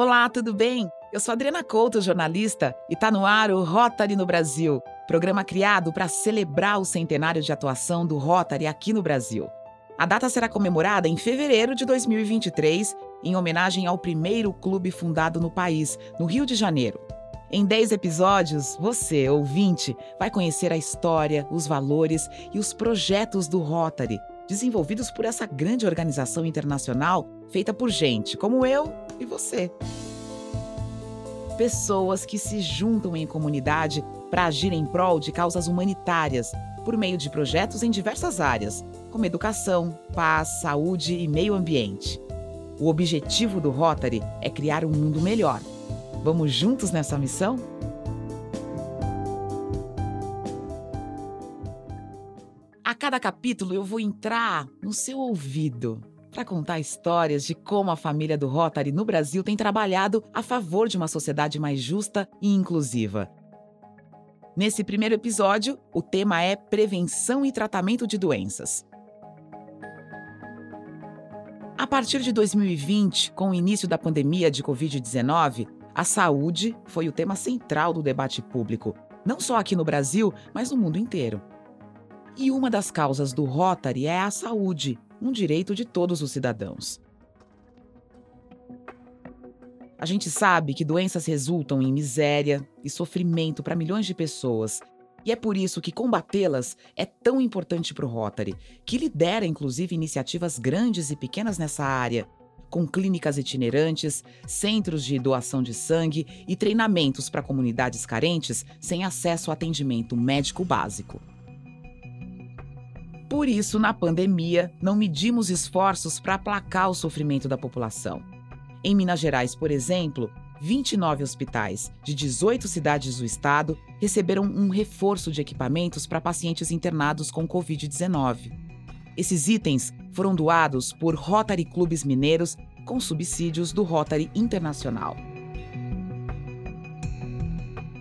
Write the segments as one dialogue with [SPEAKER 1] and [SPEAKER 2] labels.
[SPEAKER 1] Olá, tudo bem? Eu sou Adriana Couto, jornalista, e está no ar o Rotary no Brasil, programa criado para celebrar o centenário de atuação do Rotary aqui no Brasil. A data será comemorada em fevereiro de 2023, em homenagem ao primeiro clube fundado no país, no Rio de Janeiro. Em 10 episódios, você, ouvinte, vai conhecer a história, os valores e os projetos do Rotary, desenvolvidos por essa grande organização internacional feita por gente como eu e você. Pessoas que se juntam em comunidade para agir em prol de causas humanitárias, por meio de projetos em diversas áreas, como educação, paz, saúde e meio ambiente. O objetivo do Rotary é criar um mundo melhor. Vamos juntos nessa missão? A cada capítulo eu vou entrar no seu ouvido para contar histórias de como a família do Rotary no Brasil tem trabalhado a favor de uma sociedade mais justa e inclusiva. Nesse primeiro episódio, o tema é prevenção e tratamento de doenças. A partir de 2020, com o início da pandemia de Covid-19, a saúde foi o tema central do debate público, não só aqui no Brasil, mas no mundo inteiro. E uma das causas do Rotary é a saúde, um direito de todos os cidadãos. A gente sabe que doenças resultam em miséria e sofrimento para milhões de pessoas. E é por isso que combatê-las é tão importante para o Rotary, que lidera inclusive iniciativas grandes e pequenas nessa área, com clínicas itinerantes, centros de doação de sangue e treinamentos para comunidades carentes sem acesso a atendimento médico básico. Por isso, na pandemia, não medimos esforços para aplacar o sofrimento da população. Em Minas Gerais, por exemplo, 29 hospitais de 18 cidades do estado receberam um reforço de equipamentos para pacientes internados com Covid-19. Esses itens foram doados por Rotary Clubes Mineiros com subsídios do Rotary Internacional.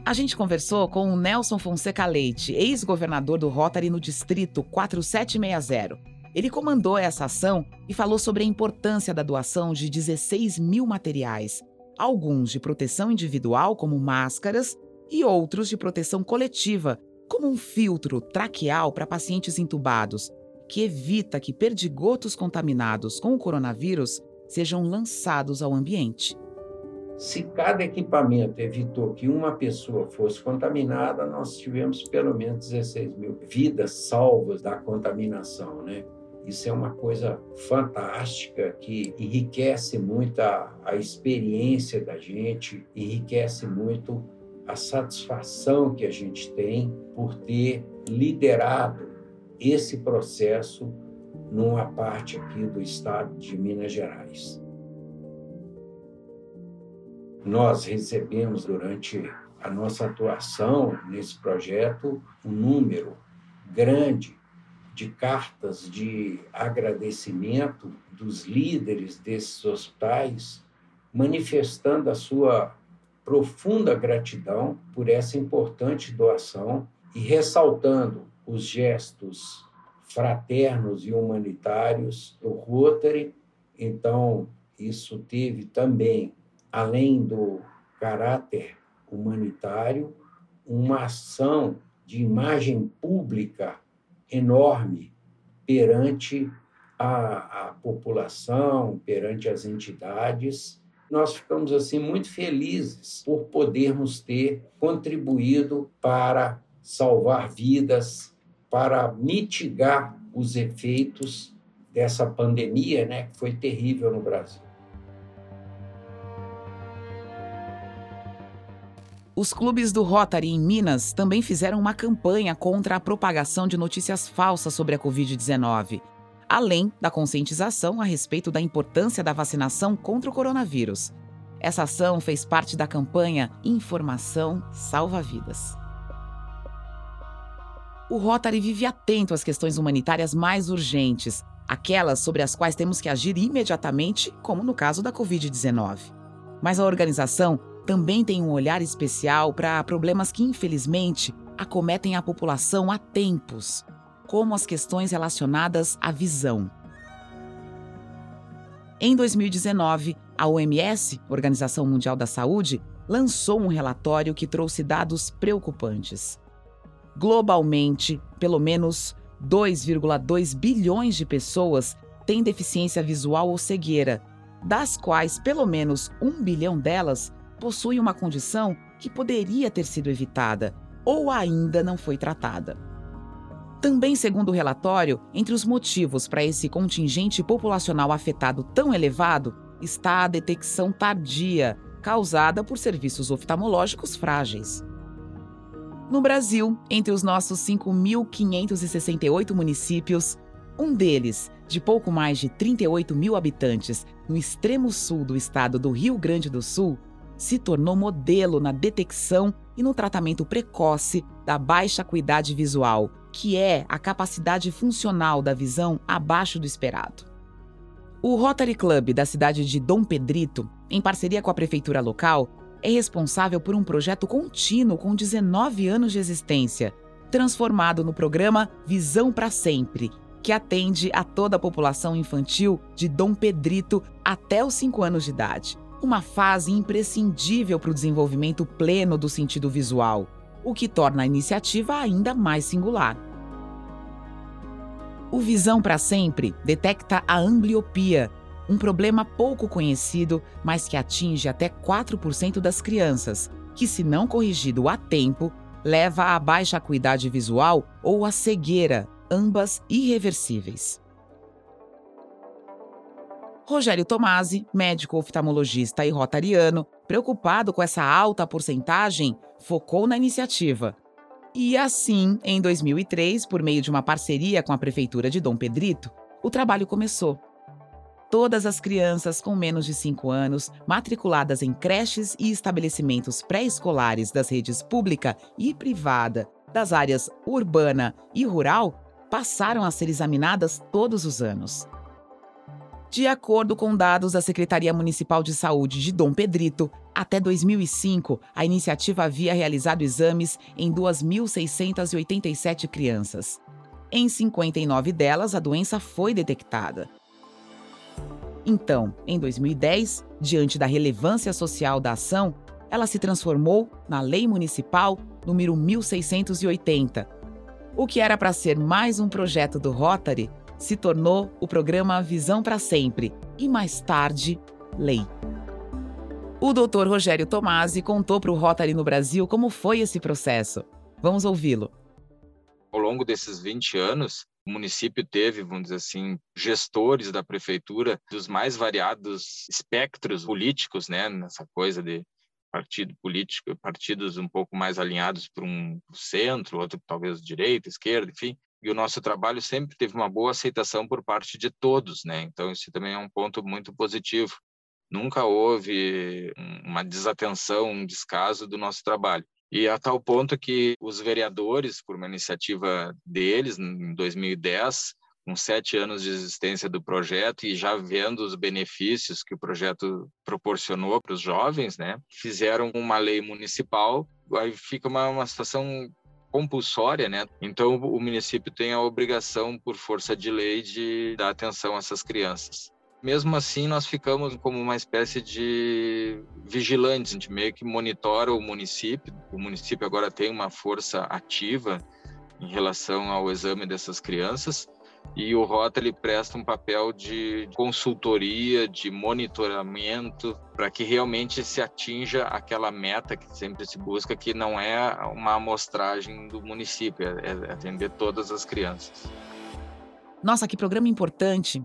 [SPEAKER 1] A gente conversou com o Nelson Fonseca Leite, ex-governador do Rotary no Distrito 4760 ele comandou essa ação e falou sobre a importância da doação de 16 mil materiais, alguns de proteção individual, como máscaras, e outros de proteção coletiva, como um filtro traqueal para pacientes intubados, que evita que perdigotos contaminados com o coronavírus sejam lançados ao ambiente.
[SPEAKER 2] Se cada equipamento evitou que uma pessoa fosse contaminada, nós tivemos pelo menos 16 mil vidas salvas da contaminação, né? Isso é uma coisa fantástica que enriquece muito a, a experiência da gente, enriquece muito a satisfação que a gente tem por ter liderado esse processo numa parte aqui do estado de Minas Gerais. Nós recebemos durante a nossa atuação nesse projeto um número grande de cartas de agradecimento dos líderes desses hospitais, manifestando a sua profunda gratidão por essa importante doação e ressaltando os gestos fraternos e humanitários do Rotary. Então, isso teve também, além do caráter humanitário, uma ação de imagem pública enorme perante a, a população, perante as entidades. Nós ficamos assim muito felizes por podermos ter contribuído para salvar vidas, para mitigar os efeitos dessa pandemia, né, que foi terrível no Brasil.
[SPEAKER 1] Os clubes do Rotary em Minas também fizeram uma campanha contra a propagação de notícias falsas sobre a Covid-19, além da conscientização a respeito da importância da vacinação contra o coronavírus. Essa ação fez parte da campanha Informação Salva Vidas. O Rotary vive atento às questões humanitárias mais urgentes, aquelas sobre as quais temos que agir imediatamente, como no caso da Covid-19. Mas a organização também tem um olhar especial para problemas que, infelizmente, acometem a população há tempos, como as questões relacionadas à visão. Em 2019, A OMS, Organização Mundial da Saúde, lançou um relatório que trouxe dados preocupantes. Globalmente, pelo menos 2,2 bilhões de pessoas têm deficiência visual ou cegueira, das quais pelo menos um bilhão delas possuem uma condição que poderia ter sido evitada ou ainda não foi tratada. Também, segundo o relatório, entre os motivos para esse contingente populacional afetado tão elevado está a detecção tardia, causada por serviços oftalmológicos frágeis. No Brasil, entre os nossos 5.568 municípios, um deles, de pouco mais de 38 mil habitantes, no extremo sul do estado do Rio Grande do Sul, se tornou modelo na detecção e no tratamento precoce da baixa acuidade visual, que é a capacidade funcional da visão abaixo do esperado. O Rotary Club da cidade de Dom Pedrito, em parceria com a prefeitura local, é responsável por um projeto contínuo com 19 anos de existência, transformado no programa Visão para Sempre, que atende a toda a população infantil de Dom Pedrito até os 5 anos de idade. Uma fase imprescindível para o desenvolvimento pleno do sentido visual, o que torna a iniciativa ainda mais singular. O Visão para Sempre detecta a ambliopia, um problema pouco conhecido, mas que atinge até 4% das crianças, que, se não corrigido a tempo, leva à baixa acuidade visual ou à cegueira, ambas irreversíveis. Rogério Tomasi, médico oftalmologista e rotariano, preocupado com essa alta porcentagem, focou na iniciativa. E assim, em 2003, por meio de uma parceria com a prefeitura de Dom Pedrito, o trabalho começou todas as crianças com menos de 5 anos matriculadas em creches e estabelecimentos pré-escolares das redes pública e privada das áreas urbana e rural passaram a ser examinadas todos os anos. De acordo com dados da Secretaria Municipal de Saúde de Dom Pedrito, até 2005, a iniciativa havia realizado exames em 2.687 crianças. Em 59 delas, a doença foi detectada. Então, em 2010, diante da relevância social da ação, ela se transformou na Lei Municipal número 1680. O que era para ser mais um projeto do Rotary se tornou o programa Visão para Sempre e mais tarde, lei. O Dr. Rogério Tomasi contou para o Rotary no Brasil como foi esse processo. Vamos ouvi-lo.
[SPEAKER 3] Ao longo desses 20 anos, o município teve, vamos dizer assim, gestores da prefeitura dos mais variados espectros políticos, né, nessa coisa de partido político, partidos um pouco mais alinhados para um centro, outro talvez direita, esquerda, enfim. E o nosso trabalho sempre teve uma boa aceitação por parte de todos, né? Então isso também é um ponto muito positivo. Nunca houve uma desatenção, um descaso do nosso trabalho. E a tal ponto que os vereadores, por uma iniciativa deles, em 2010, com sete anos de existência do projeto e já vendo os benefícios que o projeto proporcionou para os jovens, né, fizeram uma lei municipal. Aí fica uma, uma situação compulsória, né? Então o município tem a obrigação, por força de lei, de dar atenção a essas crianças. Mesmo assim, nós ficamos como uma espécie de vigilantes, a gente meio que monitora o município. O município agora tem uma força ativa em relação ao exame dessas crianças e o Rotary presta um papel de consultoria, de monitoramento, para que realmente se atinja aquela meta que sempre se busca, que não é uma amostragem do município, é, é atender todas as crianças.
[SPEAKER 1] Nossa, que programa importante!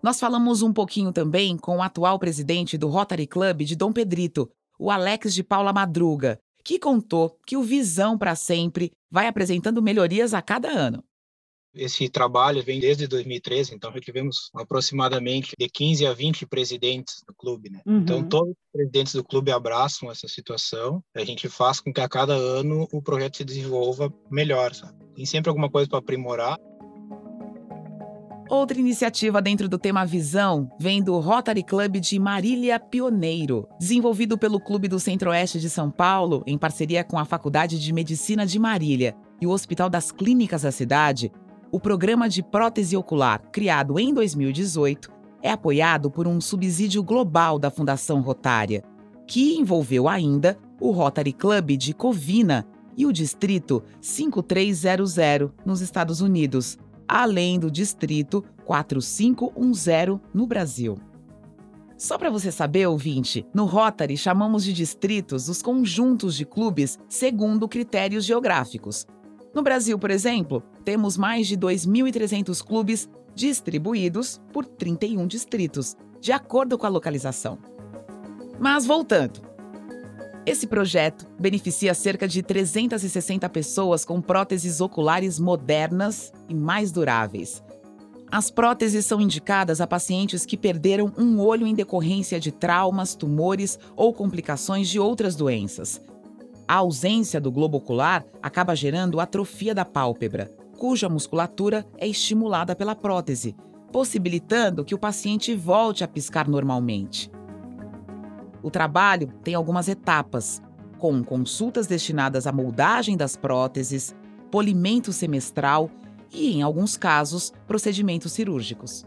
[SPEAKER 1] Nós falamos um pouquinho também com o atual presidente do Rotary Club de Dom Pedrito, o Alex de Paula Madruga, que contou que o Visão para Sempre vai apresentando melhorias a cada ano.
[SPEAKER 4] Esse trabalho vem desde 2013, então já tivemos aproximadamente de 15 a 20 presidentes do clube, né? Uhum. Então todos os presidentes do clube abraçam essa situação. A gente faz com que a cada ano o projeto se desenvolva melhor, sabe? Tem sempre alguma coisa para aprimorar.
[SPEAKER 1] Outra iniciativa dentro do tema Visão vem do Rotary Club de Marília Pioneiro, desenvolvido pelo Clube do Centro-Oeste de São Paulo em parceria com a Faculdade de Medicina de Marília e o Hospital das Clínicas da cidade. O programa de prótese ocular, criado em 2018, é apoiado por um subsídio global da Fundação Rotária, que envolveu ainda o Rotary Club de Covina e o Distrito 5300 nos Estados Unidos, além do Distrito 4510 no Brasil. Só para você saber, ouvinte, no Rotary chamamos de distritos os conjuntos de clubes segundo critérios geográficos. No Brasil, por exemplo, temos mais de 2.300 clubes distribuídos por 31 distritos, de acordo com a localização. Mas voltando. Esse projeto beneficia cerca de 360 pessoas com próteses oculares modernas e mais duráveis. As próteses são indicadas a pacientes que perderam um olho em decorrência de traumas, tumores ou complicações de outras doenças. A ausência do globo ocular acaba gerando atrofia da pálpebra, cuja musculatura é estimulada pela prótese, possibilitando que o paciente volte a piscar normalmente. O trabalho tem algumas etapas, com consultas destinadas à moldagem das próteses, polimento semestral e, em alguns casos, procedimentos cirúrgicos.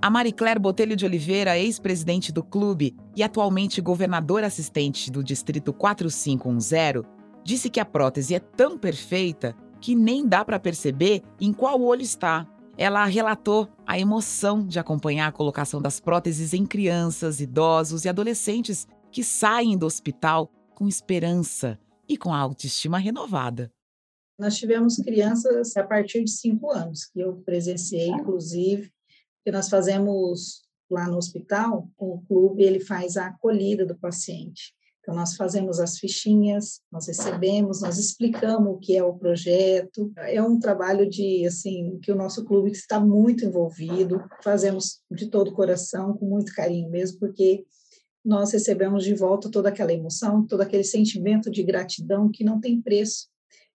[SPEAKER 1] A Marie Claire Botelho de Oliveira, ex-presidente do clube e atualmente governadora assistente do Distrito 4510, disse que a prótese é tão perfeita que nem dá para perceber em qual olho está. Ela relatou a emoção de acompanhar a colocação das próteses em crianças, idosos e adolescentes que saem do hospital com esperança e com a autoestima renovada.
[SPEAKER 5] Nós tivemos crianças a partir de cinco anos, que eu presenciei, inclusive, que nós fazemos lá no hospital, o clube ele faz a acolhida do paciente. Então, nós fazemos as fichinhas, nós recebemos, nós explicamos o que é o projeto. É um trabalho de, assim, que o nosso clube está muito envolvido, fazemos de todo o coração, com muito carinho mesmo, porque nós recebemos de volta toda aquela emoção, todo aquele sentimento de gratidão que não tem preço.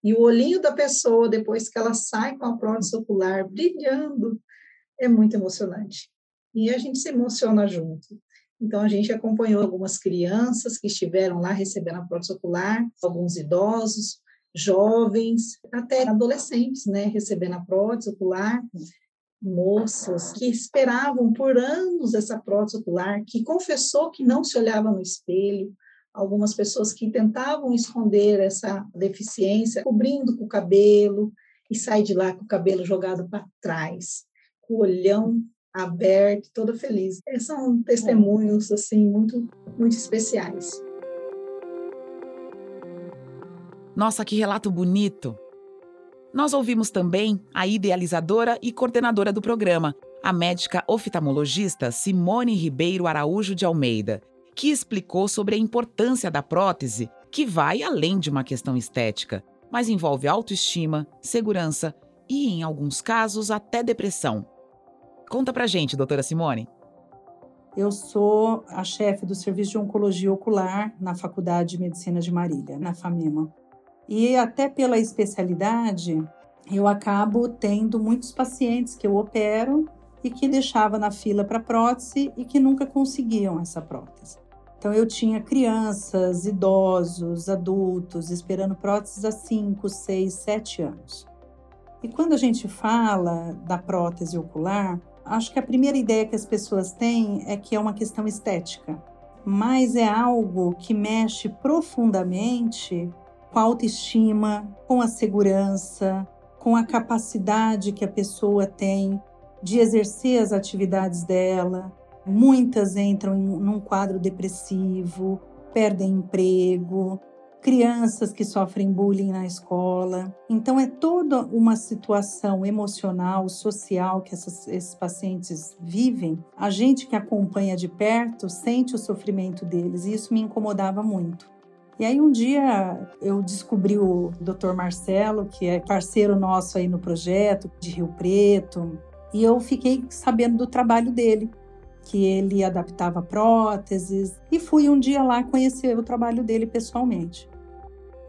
[SPEAKER 5] E o olhinho da pessoa, depois que ela sai com a prótese ocular brilhando, é muito emocionante. E a gente se emociona junto. Então, a gente acompanhou algumas crianças que estiveram lá recebendo a prótese ocular, alguns idosos, jovens, até adolescentes, né, recebendo a prótese ocular, moças que esperavam por anos essa prótese ocular, que confessou que não se olhava no espelho, algumas pessoas que tentavam esconder essa deficiência, cobrindo com o cabelo, e sai de lá com o cabelo jogado para trás, com o olhão aberto, toda feliz. São testemunhos assim muito muito especiais.
[SPEAKER 1] Nossa, que relato bonito! Nós ouvimos também a idealizadora e coordenadora do programa, a médica oftalmologista Simone Ribeiro Araújo de Almeida, que explicou sobre a importância da prótese, que vai além de uma questão estética, mas envolve autoestima, segurança e, em alguns casos, até depressão. Conta pra gente, doutora Simone.
[SPEAKER 6] Eu sou a chefe do Serviço de Oncologia Ocular na Faculdade de Medicina de Marília, na FAMEMA. E até pela especialidade, eu acabo tendo muitos pacientes que eu opero e que deixava na fila para prótese e que nunca conseguiam essa prótese. Então eu tinha crianças, idosos, adultos esperando próteses há 5, 6, 7 anos. E quando a gente fala da prótese ocular, acho que a primeira ideia que as pessoas têm é que é uma questão estética, mas é algo que mexe profundamente com a autoestima, com a segurança, com a capacidade que a pessoa tem de exercer as atividades dela. Muitas entram em, num quadro depressivo, perdem emprego, crianças que sofrem bullying na escola. Então, é toda uma situação emocional, social que essas, esses pacientes vivem. A gente que acompanha de perto sente o sofrimento deles e isso me incomodava muito. E aí um dia eu descobri o Dr. Marcelo, que é parceiro nosso aí no projeto de Rio Preto, e eu fiquei sabendo do trabalho dele que ele adaptava próteses e fui um dia lá conhecer o trabalho dele pessoalmente.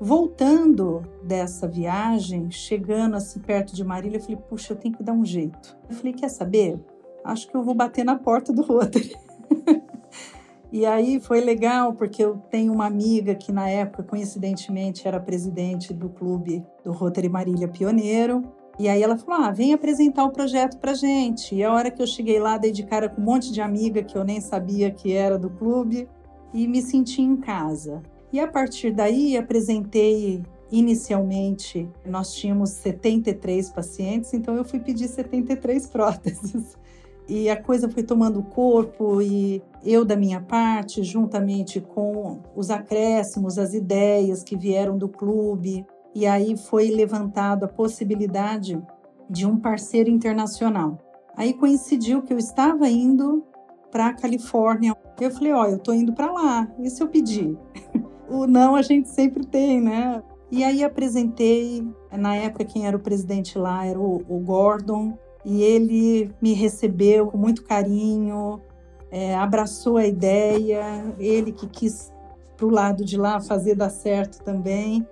[SPEAKER 6] Voltando dessa viagem, chegando assim perto de Marília, eu falei: puxa, eu tenho que dar um jeito. Eu falei: quer saber? Acho que eu vou bater na porta do Rotary. e aí foi legal, porque eu tenho uma amiga que na época, coincidentemente, era presidente do clube do Rotary Marília Pioneiro. E aí ela falou: ah, vem apresentar o projeto pra gente. E a hora que eu cheguei lá, dei de cara com um monte de amiga que eu nem sabia que era do clube e me senti em casa. E a partir daí apresentei inicialmente, nós tínhamos 73 pacientes, então eu fui pedir 73 próteses. E a coisa foi tomando corpo e eu da minha parte, juntamente com os acréscimos, as ideias que vieram do clube, e aí foi levantado a possibilidade de um parceiro internacional. Aí coincidiu que eu estava indo para a Califórnia. Eu falei, ó, oh, eu tô indo para lá. E se eu pedir? o não a gente sempre tem, né? E aí apresentei, na época quem era o presidente lá era o, o Gordon, e ele me recebeu com muito carinho, é, abraçou a ideia, ele que quis para o lado de lá fazer dar certo também.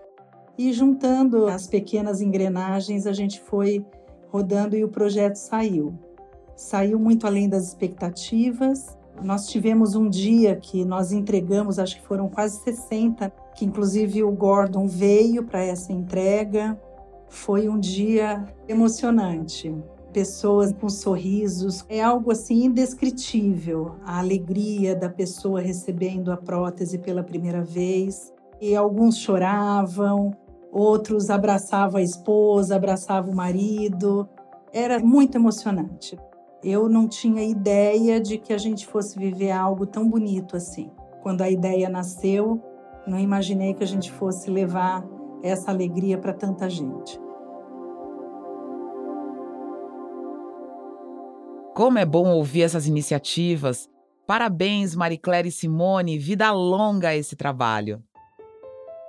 [SPEAKER 6] E juntando as pequenas engrenagens, a gente foi rodando e o projeto saiu. Saiu muito além das expectativas. Nós tivemos um dia que nós entregamos, acho que foram quase 60, que inclusive o Gordon veio para essa entrega. Foi um dia emocionante. Pessoas com sorrisos, é algo assim indescritível. A alegria da pessoa recebendo a prótese pela primeira vez. E alguns choravam, outros abraçavam a esposa, abraçavam o marido. Era muito emocionante. Eu não tinha ideia de que a gente fosse viver algo tão bonito assim. Quando a ideia nasceu, não imaginei que a gente fosse levar essa alegria para tanta gente.
[SPEAKER 1] Como é bom ouvir essas iniciativas. Parabéns, Mariclere e Simone, vida longa a esse trabalho.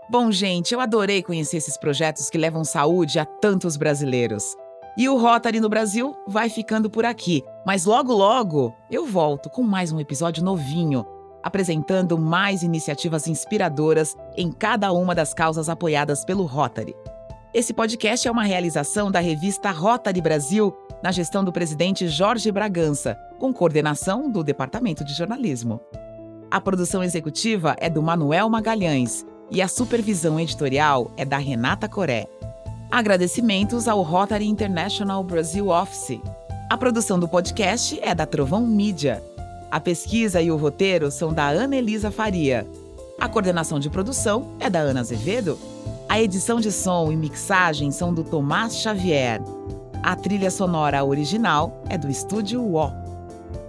[SPEAKER 1] Bom, gente, eu adorei conhecer esses projetos que levam saúde a tantos brasileiros. E o Rotary no Brasil vai ficando por aqui, mas logo logo eu volto com mais um episódio novinho, apresentando mais iniciativas inspiradoras em cada uma das causas apoiadas pelo Rotary. Esse podcast é uma realização da revista Rotary Brasil, na gestão do presidente Jorge Bragança, com coordenação do Departamento de Jornalismo. A produção executiva é do Manuel Magalhães e a supervisão editorial é da Renata Coré. Agradecimentos ao Rotary International Brasil Office. A produção do podcast é da Trovão Mídia. A pesquisa e o roteiro são da Ana Elisa Faria. A coordenação de produção é da Ana Azevedo. A edição de som e mixagem são do Tomás Xavier. A trilha sonora original é do estúdio O.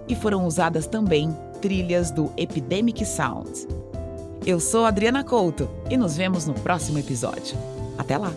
[SPEAKER 1] E foram usadas também trilhas do Epidemic Sound. Eu sou Adriana Couto e nos vemos no próximo episódio. Até lá!